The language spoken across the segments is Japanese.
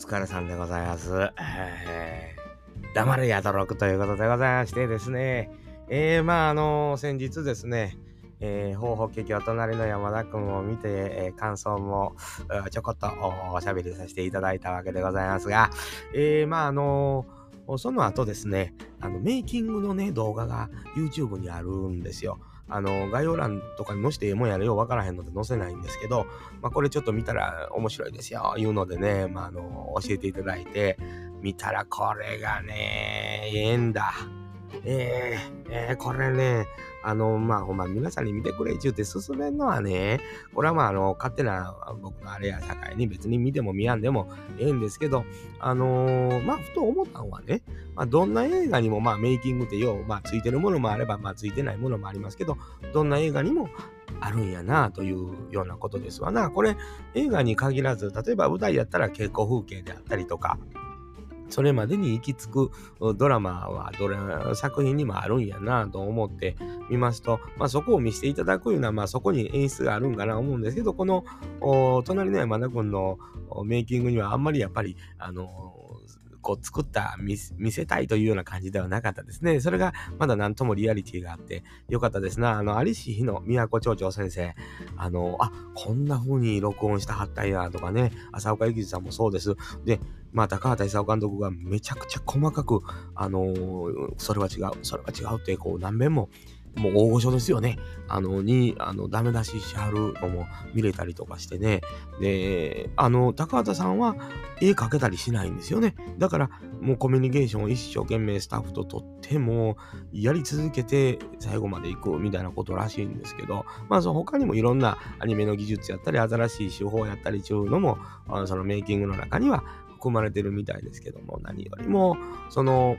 疲れさんでございます。えー、黙れやどろくということでございましてですね、えー、まああの先日ですね、えー、方法結局隣の山田くんを見て、えー、感想もちょこっとおしゃべりさせていただいたわけでございますが、えー、まああのその後ですね、あのメイキングのね、動画が YouTube にあるんですよ。あの、概要欄とかに載せてええもんやらようわからへんので載せないんですけど、まあ、これちょっと見たら面白いですよ、いうのでね、まあ、あの、教えていただいて、見たらこれがね、ええんだ。えー、えー、これね、あの、まあ、ほんま、皆さんに見てくれちゅうて勧めんのはね、これはまあ、あの、勝手な僕のあれや社会に別に見ても見やんでもええんですけど、あのー、まあ、ふと思ったのはね、まあ、どんな映画にも、まあ、メイキングってよう、まあ、ついてるものもあれば、まあ、ついてないものもありますけど、どんな映画にもあるんやなというようなことですわな。これ、映画に限らず、例えば舞台やったら稽古風景であったりとか、それまでに行き着くドラマはどれ作品にもあるんやなと思ってみますと、まあ、そこを見せていただくような、まあ、そこに演出があるんかな思うんですけど、この隣の山田君のメイキングにはあんまりやっぱり、あのこう作った見せたいというような感じではなかったですね。それがまだ何ともリアリティがあってよかったですな。あの、有志日の都町長先生、あの、あ、こんな風に録音したはったんやとかね、浅岡幸さんもそうです。で、まあ、高畑勲監督がめちゃくちゃ細かく、あのー、それは違う、それは違うって、こう、何遍ももう大御所ですよね。あの、に、あの、ダメ出ししはるのも見れたりとかしてね。で、あの、高畑さんは絵描けたりしないんですよね。だから、もうコミュニケーションを一生懸命スタッフと取っても、やり続けて最後まで行くみたいなことらしいんですけど、まあ、その他にもいろんなアニメの技術やったり、新しい手法やったりちゅうのも、あのそのメイキングの中には含まれてるみたいですけども、何よりも、その、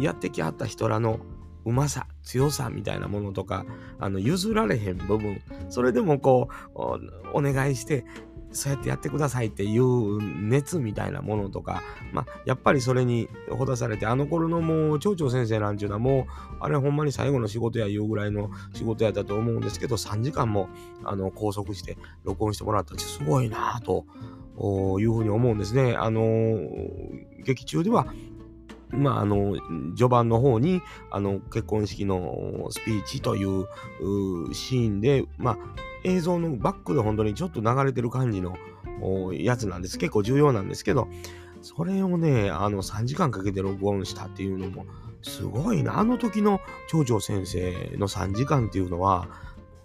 やってきはった人らのうまさ、強さみたいなものとか、あの、譲られへん部分、それでもこう、お願いして、そうやってやってくださいっていう熱みたいなものとか、まあ、やっぱりそれにほだされて、あの頃のもう、町長先生なんちゅうのはもう、あれほんまに最後の仕事やいうぐらいの仕事やったと思うんですけど、3時間も、あの、拘束して録音してもらったってすごいなぁと、いうふうに思うんですね。あのー、劇中ではまあ、あの、序盤の方に、あの、結婚式のスピーチというシーンで、まあ、映像のバックで本当にちょっと流れてる感じのやつなんです。結構重要なんですけど、それをね、あの、3時間かけて録音したっていうのも、すごいな。あの時の町長先生の3時間っていうのは、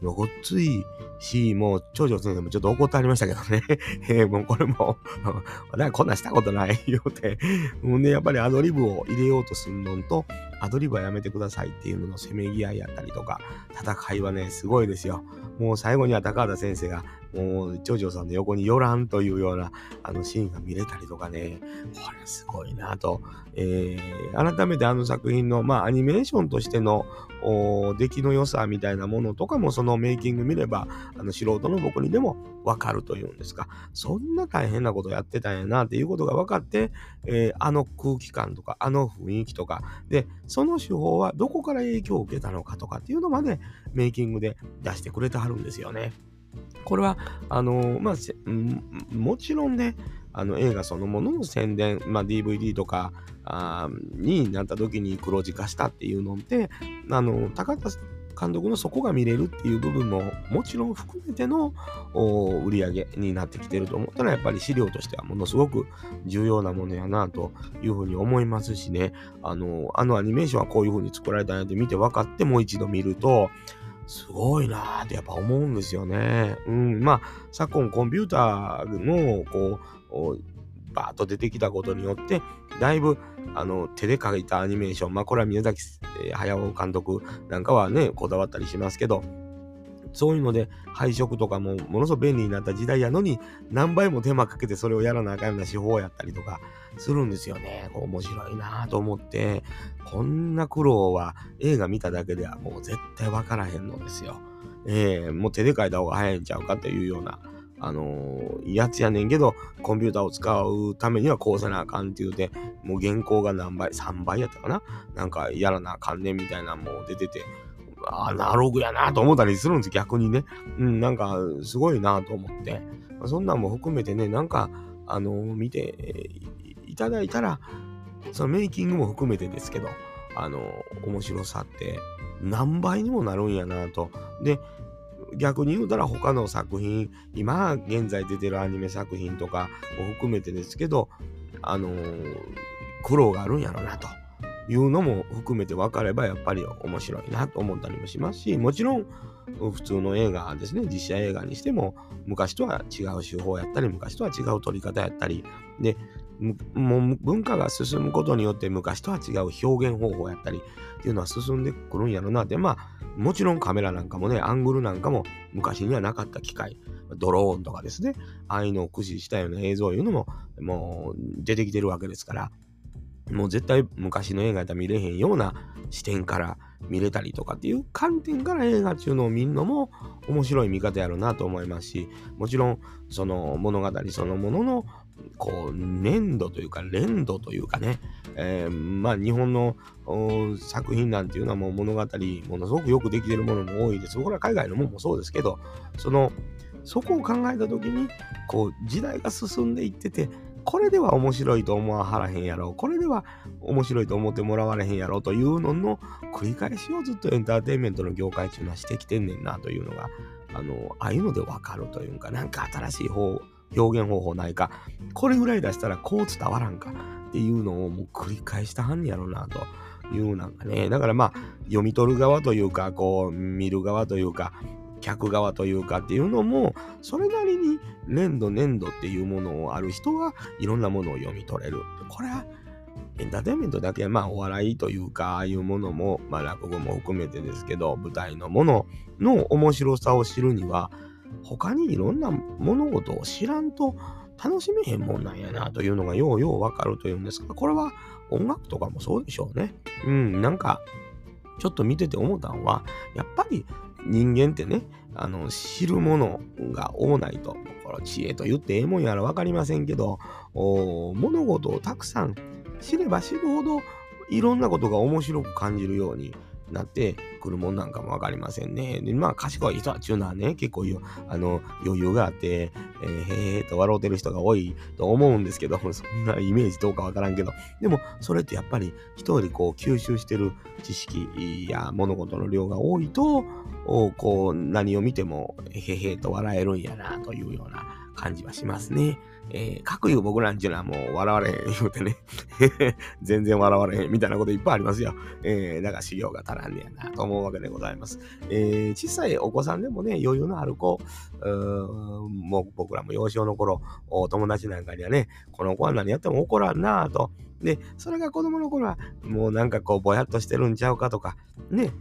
ごっついし、もう、長女先生もちょっと怒ってありましたけどね。えー、もうこれも 私こんなしたことないよって、もうね、やっぱりアドリブを入れようとするのと、アドリブはやめてくださいっていうののせめぎ合いやったりとか、戦いはね、すごいですよ。もう最後には高畑先生が、もう、長女さんの横に寄らんというような、あのシーンが見れたりとかね、これすごいなと、えー、改めてあの作品の、まあ、アニメーションとしての、出来の良さみたいなものとかもそのメイキング見ればあの素人の僕にでもわかるというんですか。そんな大変なことやってたんやなっていうことが分かって、えー、あの空気感とかあの雰囲気とか。でその手法はどこから影響を受けたのかとかっていうのまでメイキングで出してくれてはるんですよね。これはあのまあもちろんねあの映画そのものの宣伝、まあ、DVD とかあになった時に黒字化したっていうのってあの高田監督のそこが見れるっていう部分ももちろん含めての売り上げになってきてると思ったらやっぱり資料としてはものすごく重要なものやなというふうに思いますしねあのあのアニメーションはこういうふうに作られたんやって見て分かってもう一度見るとすごいなーってやっぱ思うんですよね。うん、まあ昨今コンピューターのこうバーッと出てきたことによって、だいぶあの手で描いたアニメーション、まあこれは宮崎駿監督なんかはね、こだわったりしますけど、そういうので配色とかもものすごく便利になった時代やのに何倍も手間かけてそれをやらなあかんような手法やったりとかするんですよね。面白いなと思って、こんな苦労は映画見ただけではもう絶対わからへんのですよ。ええー、もう手で描いた方が早いんちゃうかというようなあのー、やつやねんけど、コンピューターを使うためにはこうせなあかんって言うて、もう原稿が何倍、3倍やったかな？なんかやらなあかんねんみたいなもう出てて、アナログやなと思ったりするんです、逆にね。うん、なんかすごいなと思って。そんなんも含めてね、なんか、あの見ていただいたら、そのメイキングも含めてですけど、あの面白さって何倍にもなるんやなと。で、逆に言うたら他の作品、今現在出てるアニメ作品とかを含めてですけど、あのー、苦労があるんやろなというのも含めて分かればやっぱり面白いなと思ったりもしますし、もちろん普通の映画ですね、実写映画にしても昔とは違う手法やったり、昔とは違う撮り方やったり、で、もう文化が進むことによって昔とは違う表現方法やったりっていうのは進んでくるんやろな。って、まあもちろんカメラなんかもね、アングルなんかも昔にはなかった機械、ドローンとかですね、ああいうのを駆使したような映像いうのももう出てきてるわけですから、もう絶対昔の映画やったら見れへんような視点から見れたりとかっていう観点から映画中のを見るのも面白い見方やろうなと思いますし、もちろんその物語そのもののこう粘土というか連土というかね、えー、まあ日本の作品なんていうのはもう物語ものすごくよくできてるものも多いです。これは海外のものもそうですけど、そのそこを考えた時にこう時代が進んでいっててこれでは面白いと思わはらへんやろこれでは面白いと思ってもらわれへんやろというのの繰り返しをずっとエンターテインメントの業界っていうのはしてきてんねんなというのがあのああいうのでわかるというかなんか新しい方表現方法ないか、これぐらい出したらこう伝わらんかっていうのをもう繰り返したはんやろなというなんかね、だからまあ読み取る側というか、こう見る側というか、客側というかっていうのも、それなりに粘土粘土っていうものをある人はいろんなものを読み取れる。これはエンターテインメントだけ、まあお笑いというか、ああいうものも、まあ落語も含めてですけど、舞台のものの面白さを知るには、他にいろんな物事を知らんと楽しめへんもんなんやなというのがようようわかるというんですが、これは音楽とかもそうでしょうね。うん、なんか、ちょっと見てて思ったのは、やっぱり人間ってね、あの、知るものが多ないと、この知恵と言ってええもんやらわかりませんけど、物事をたくさん知れば知るほど、いろんなことが面白く感じるようになってくるもんなんかもわかりませんね。で、まあ、賢い人はちゅうのはね、結構あの余裕があって、えー、へーと笑うてる人が多いと思うんですけど、そんなイメージどうかわからんけど、でも、それってやっぱり人よりこう吸収してる知識や物事の量が多いと、こう、何を見ても、へへーと笑えるんやな、というような感じはしますね。えー、各言う僕なんちゅうのはもう笑われへん言うてね 全然笑われへんみたいなこといっぱいありますよ。えー、だから修行が足らんねやなと思うわけでございます。えー、小さいお子さんでもね、余裕のある子、うもう僕らも幼少の頃、お友達なんかにはね、この子は何やっても怒らんなと。で、それが子供の頃は、もうなんかこう、ぼやっとしてるんちゃうかとか、ね、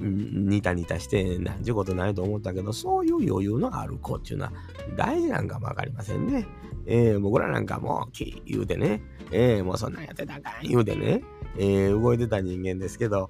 ニタニタしてなんちゅうことないと思ったけど、そういう余裕のある子っていうのは大事なんかもわかりませんね。えー、僕らなんかもう、きー言うてね、えー、もうそんなんやってたかん言うてね、えー、動いてた人間ですけど、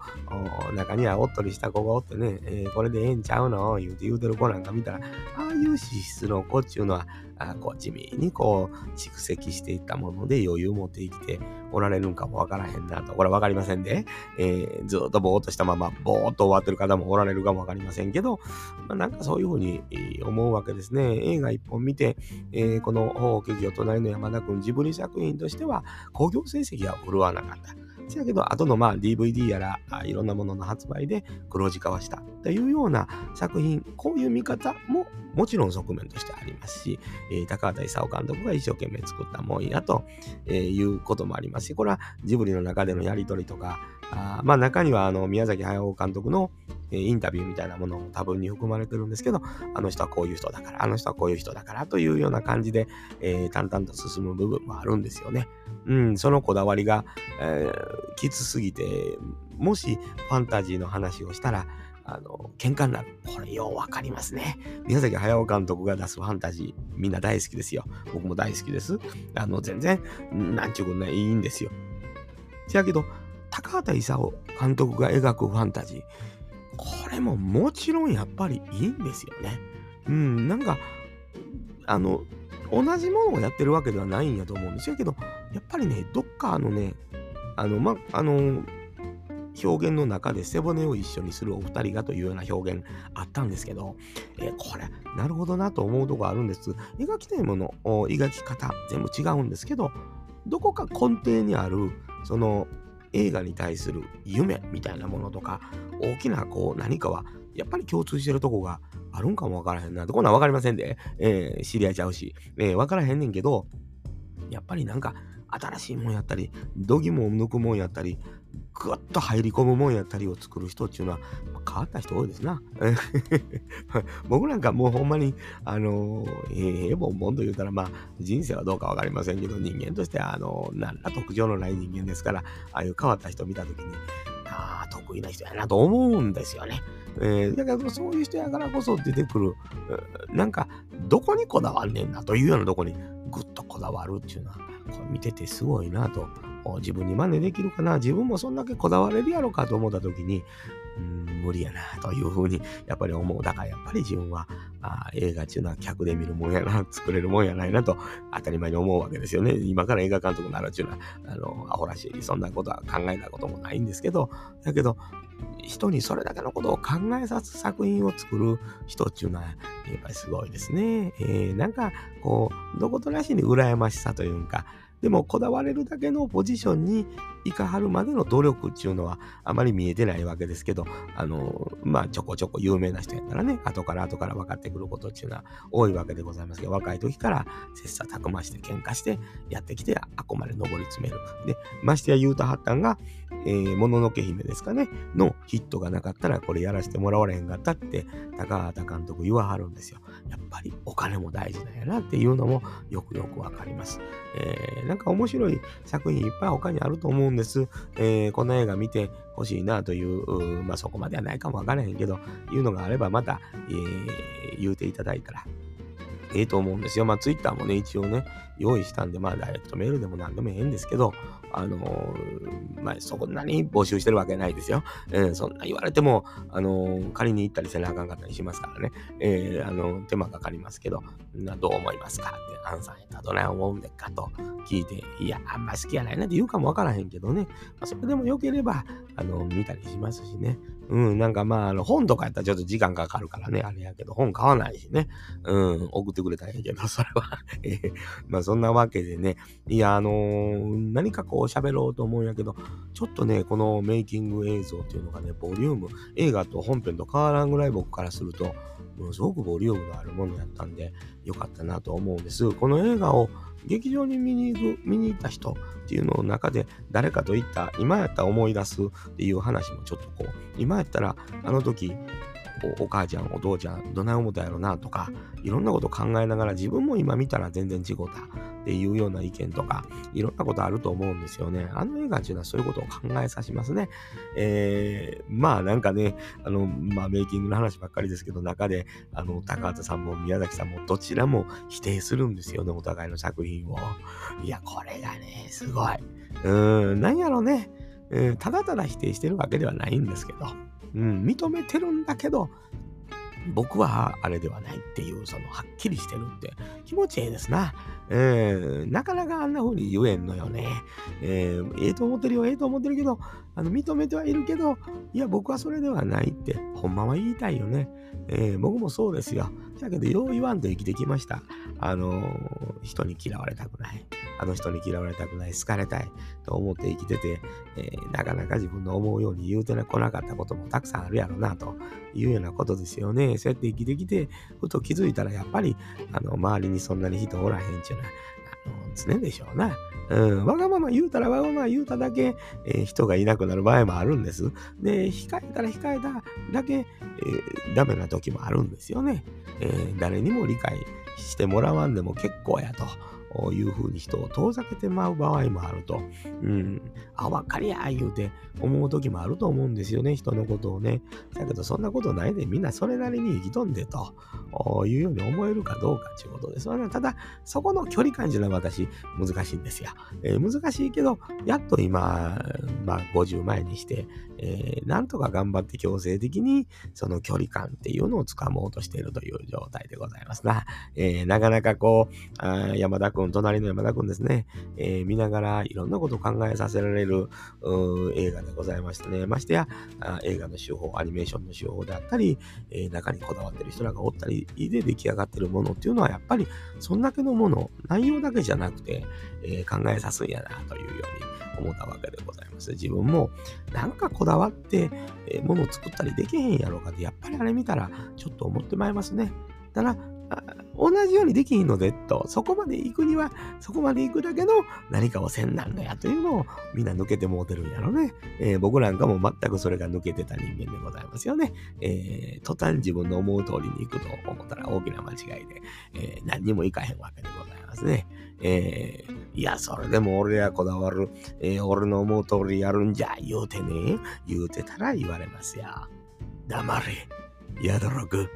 中にはおっとりした子がおってね、えー、これでええんちゃうの？言うて言うてる子なんか見たら、ああいう資質の子っていうのは、あこう地味にこう蓄積していったもので余裕を持って生きておられるんかもわからへんなと。これわかりませんで、えー、ずっとぼーっとしたままぼーっと終わってる方もおられるかもわかりませんけど、まあ、なんかそういうふうに思うわけですね。映画一本見て、えー、この法劇場隣の山田君ジブリ作品としては興行成績は振るわなかった。せやけど、後のまあ DVD やらあいろんなものの発売で黒字化はしたというような作品、こういう見方ももちろん側面としてありますし、えー、高畑勲監督が一生懸命作ったもんやと、えー、いうこともありますし、これはジブリの中でのやりとりとか、あまあ中にはあの宮崎駿監督のインタビューみたいなものも多分に含まれてるんですけど、あの人はこういう人だから、あの人はこういう人だからというような感じで、えー、淡々と進む部分もあるんですよね。うん、そのこだわりが、え、きつすぎて、もしファンタジーの話をしたら、あの、喧嘩になる。これようわかりますね。宮崎駿監督が出すファンタジー、みんな大好きですよ。僕も大好きです。あの、全然、なんちゅうことない、いいんですよ。せやけど、高畑勲監督が描くファンタジー、これももちろんやっぱりいいんですよね。うん、なんか、あの、同じものをやってるわけではないんやと思うんですよけど、やっぱりね、どっかあのね、あの、ま、あの、表現の中で背骨を一緒にするお二人がというような表現あったんですけど、えー、これ、なるほどなと思うとこあるんです。描きたいもの、描き方、全部違うんですけど、どこか根底にある、その映画に対する夢みたいなものとか、大きなこう何かは、やっぱり共通してるとこがあるんかもわからへんな。こんなんわかりませんで、えー、知り合いちゃうし、えー、わからへんねんけど、やっぱりなんか新しいもんやったり、どぎも抜くもんやったり、ぐっと入り込むもんやったりを作る人っていうのは、変わった人多いですな。僕なんかもうほんまに、あのー、ええぼんぼんと言うたら、まあ、人生はどうかわかりませんけど、人間としてあのー、何ら特徴のない人間ですから、ああいう変わった人見たときに、ああ、得意な人やなと思うんですよね。えー、だけどそういう人やからこそ出てくる、なんか、どこにこだわんねんなというようなとこにぐっとこだわるっていうのは、これ見ててすごいなと。自分に真似できるかな自分もそんだけこだわれるやろかと思った時に、うん、無理やなというふうにやっぱり思う。だからやっぱり自分はあ映画っていうのは客で見るもんやな、作れるもんやないなと当たり前に思うわけですよね。今から映画監督になるっていうのは、あの、アホらしい、そんなことは考えたこともないんですけど、だけど、人にそれだけのことを考えさす作品を作る人っていうのは、やっぱりすごいですね。えー、なんか、こう、どことなしに羨ましさというか、でもこだわれるだけのポジションにいかはるまでの努力っていうのはあまり見えてないわけですけど、あの、まあちょこちょこ有名な人やったらね、後から後から分かってくることっていうのは多いわけでございますけど、若い時から切磋琢磨して喧嘩してやってきて、あこまで上り詰める。で、ましてや言うたはったんが、えー、もののけ姫ですかね、のヒットがなかったらこれやらせてもらわれへんかったって高畑監督言わはるんですよ。やっぱりお金も大事なんやなっていうのもよくよくわかります。えー、なんか面白い作品いっぱい他にあると思うんです。えー、この映画見てほしいなという、まあそこまではないかもわからへんけど、いうのがあればまた、えー、言うていただいたらええと思うんですよ。まあ、ツイッターもね、一応ね、用意したんで、まあ、ダイレクトメールでも何でもええんですけど、あのー、まあ、そんなに募集してるわけないですよ。うん、そんな言われても、あのー、仮に行ったりせなあかんかったりしますからね。えー、あの、手間かかりますけど、などう思いますかって、アンさんやったらどない思うんでかと聞いて、いや、あんま好きやないなって言うかもわからへんけどね。まあ、それでも良ければ、あの、見たりしますしね。うん、なんかまあ、あの、本とかやったらちょっと時間かかるからね、あれやけど、本買わないしね。うん、送ってくれたらええけど、それはえー、まあそんなわけでね、いや、あのー、何かこう喋ろうと思うんやけど、ちょっとね、このメイキング映像っていうのがね、ボリューム、映画と本編と変わらんぐらい僕からすると、ものすごくボリュームのあるものやったんで、よかったなと思うんです。この映画を劇場に見に行く、見に行った人っていうのの中で、誰かと行った、今やったら思い出すっていう話もちょっとこう、今やったら、あの時、お母ちゃん、お父ちゃん、どない思ったやろなとか、いろんなこと考えながら自分も今見たら全然違うた。っていうような意見とか、いろんなことあると思うんですよね。あの映画っていうのはそういうことを考えさせますね。えー、まあなんかね、あの、まあメイキングの話ばっかりですけど、中で、あの、高畑さんも宮崎さんもどちらも否定するんですよね、お互いの作品を。いや、これがね、すごい。うん、なんやろね。うん、ただただ否定してるわけではないんですけど、うん、認めてるんだけど、僕はあれではないっていう、その、はっきりしてるって気持ちええですな。えー、なかなかあんな風に言えんのよね。えー、ええと思ってるよ、ええと思ってるけど、あの、認めてはいるけど、いや、僕はそれではないって、ほんまは言いたいよね。えー、僕もそうですよ。だけど、よう言わんと生きてきました。あのー、人に嫌われたくない。あの人に嫌われたくない。好かれたい。と思って生きてて、えー、なかなか自分の思うように言うてこなかったこともたくさんあるやろな、というようなことですよね。そうやって生きてきて、ふと気づいたら、やっぱり、あの、周りにそんなに人おらへんちゅうのは、あの、常でしょうな。うん、わがまま言うたらわがまま言うただけ、えー、人がいなくなる場合もあるんです。で、控えたら控えただけ、えー、ダメな時もあるんですよね。えー、誰にも理解してもらわんでも結構やと。いうふうに人を遠ざけてまう場合もあると。うん。あ、わかりや言うて思う時もあると思うんですよね、人のことをね。だけど、そんなことないで、みんなそれなりに生きとんでというように思えるかどうかっていうことですよね。ただ、そこの距離感じゃない私、難しいんですよ。えー、難しいけど、やっと今、まあ、50前にして、えー、なんとか頑張って強制的に、その距離感っていうのをつかもうとしているという状態でございますな。えー、なかなかこう、あ山田君くん、隣の山田くんですね、えー、見ながらいろんなことを考えさせられる映画でございましたね。ましてや映画の手法、アニメーションの手法であったり、えー、中にこだわってる人らがおったりで出来上がってるものっていうのはやっぱりそんだけのもの、内容だけじゃなくて、えー、考えさすんやなというように思ったわけでございます。自分もなんかこだわって、えー、物を作ったりできへんやろうかって、やっぱりあれ見たらちょっと思ってまいりますね。ただ、同じようにできんのでと、そこまで行くには、そこまで行くだけの何かをせんなんのやというのをみんな抜けてもうてるんやろね。えー、僕なんかも全くそれが抜けてた人間でございますよね。えー、途端自分の思う通りに行くと思ったら大きな間違いで、えー、何にもいかへんわけでございますね。えー、いや、それでも俺はこだわる、えー、俺の思う通りやるんじゃ、言うてね、言うてたら言われますよ。黙れ、やどろく。